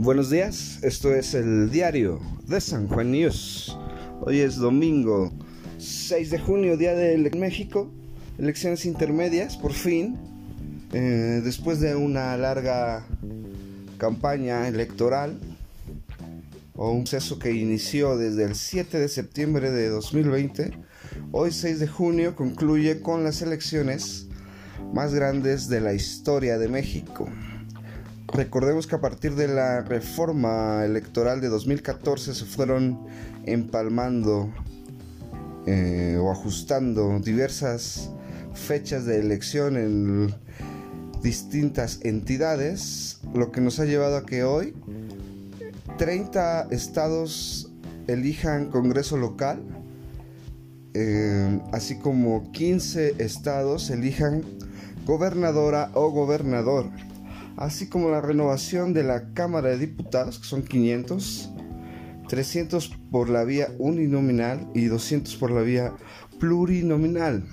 Buenos días, esto es el diario de San Juan News. Hoy es domingo 6 de junio, día de México, elecciones intermedias, por fin, eh, después de una larga campaña electoral o un proceso que inició desde el 7 de septiembre de 2020, hoy 6 de junio concluye con las elecciones más grandes de la historia de México. Recordemos que a partir de la reforma electoral de 2014 se fueron empalmando eh, o ajustando diversas fechas de elección en distintas entidades, lo que nos ha llevado a que hoy 30 estados elijan Congreso local, eh, así como 15 estados elijan gobernadora o gobernador así como la renovación de la Cámara de Diputados, que son 500, 300 por la vía uninominal y 200 por la vía plurinominal.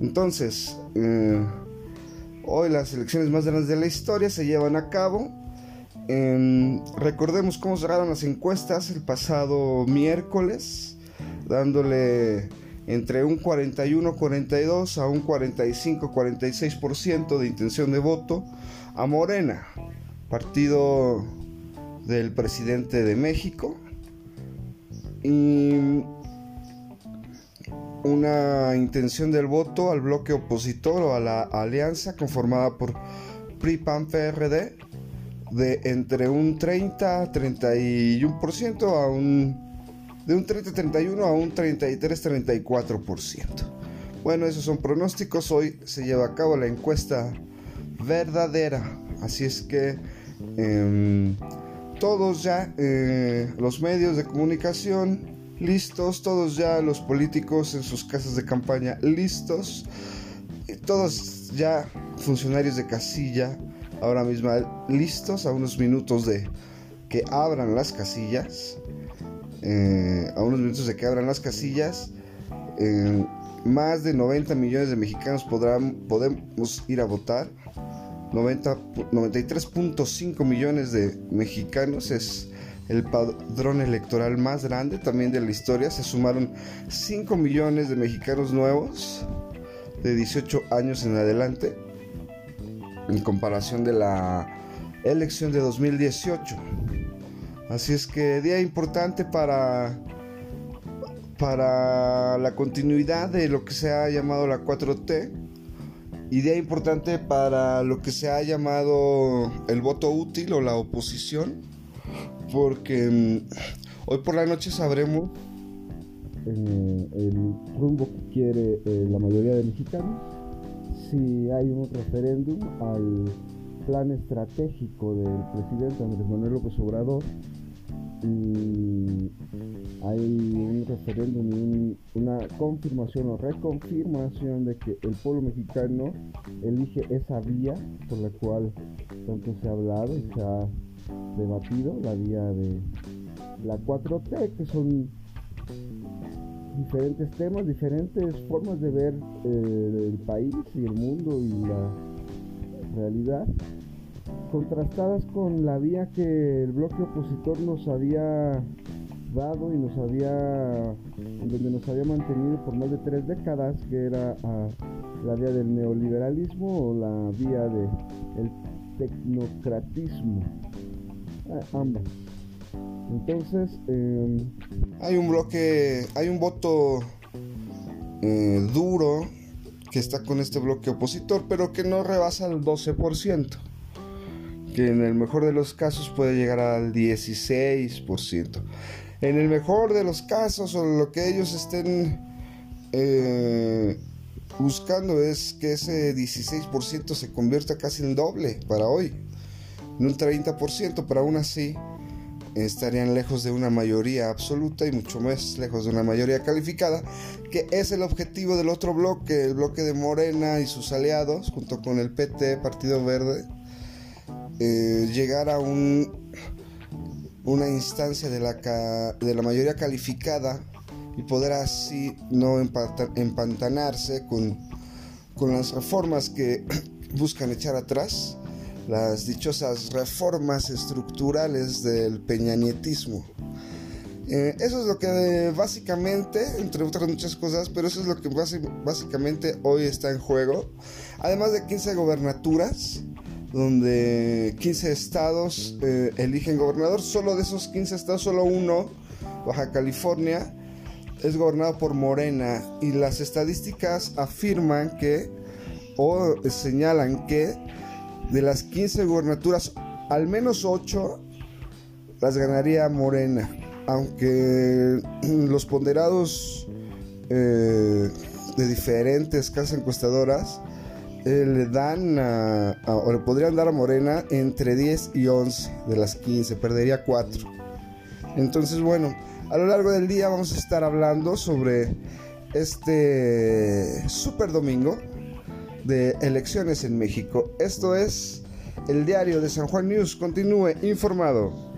Entonces, eh, hoy las elecciones más grandes de la historia se llevan a cabo. recordemos cómo cerraron las encuestas el pasado miércoles, dándole entre un 41-42 a un 45-46% de intención de voto a Morena, partido del presidente de México, y una intención del voto al bloque opositor o a la alianza conformada por PRI, PAN, PRD de entre un 30 31% a un de un 30 31 a un 33 34%. Bueno, esos son pronósticos. Hoy se lleva a cabo la encuesta verdadera. Así es que em, todos ya, eh, los medios de comunicación listos, todos ya los políticos en sus casas de campaña listos, todos ya funcionarios de casilla ahora mismo listos a unos minutos de que abran las casillas, eh, a unos minutos de que las casillas. más de 90 millones de mexicanos podrán, podemos ir a votar 93.5 millones de mexicanos es el padrón electoral más grande también de la historia. Se sumaron 5 millones de mexicanos nuevos de 18 años en adelante en comparación de la elección de 2018. Así es que día importante para para la continuidad de lo que se ha llamado la 4T idea importante para lo que se ha llamado el voto útil o la oposición, porque mm, hoy por la noche sabremos eh, el rumbo que quiere eh, la mayoría de mexicanos, si hay un referéndum al plan estratégico del presidente Andrés Manuel López Obrador y hay un referéndum una confirmación o reconfirmación de que el pueblo mexicano elige esa vía por la cual tanto se ha hablado y se ha debatido, la vía de la 4T, que son diferentes temas, diferentes formas de ver eh, el país y el mundo y la realidad contrastadas con la vía que el bloque opositor nos había dado y nos había donde nos había mantenido por más de tres décadas que era ah, la vía del neoliberalismo o la vía del tecnocratismo. Ah, ambas. Entonces em, hay un bloque hay un voto eh, duro que está con este bloque opositor pero que no rebasa el 12% que en el mejor de los casos puede llegar al 16%. En el mejor de los casos, o lo que ellos estén eh, buscando es que ese 16% se convierta casi en doble para hoy, en un 30%, pero aún así estarían lejos de una mayoría absoluta y mucho más lejos de una mayoría calificada, que es el objetivo del otro bloque, el bloque de Morena y sus aliados, junto con el PT, Partido Verde, eh, llegar a un, una instancia de la, de la mayoría calificada y poder así no empantanarse con, con las reformas que buscan echar atrás las dichosas reformas estructurales del peñanietismo. Eh, eso es lo que básicamente, entre otras muchas cosas, pero eso es lo que básicamente hoy está en juego. Además de 15 gobernaturas, donde 15 estados eh, eligen gobernador, solo de esos 15 estados, solo uno, Baja California, es gobernado por Morena. Y las estadísticas afirman que o señalan que de las 15 gobernaturas, al menos 8 las ganaría Morena. Aunque los ponderados eh, de diferentes casas encuestadoras eh, le dan o le podrían dar a Morena entre 10 y 11 de las 15, perdería 4. Entonces, bueno, a lo largo del día vamos a estar hablando sobre este super domingo de elecciones en México. Esto es el diario de San Juan News. Continúe informado.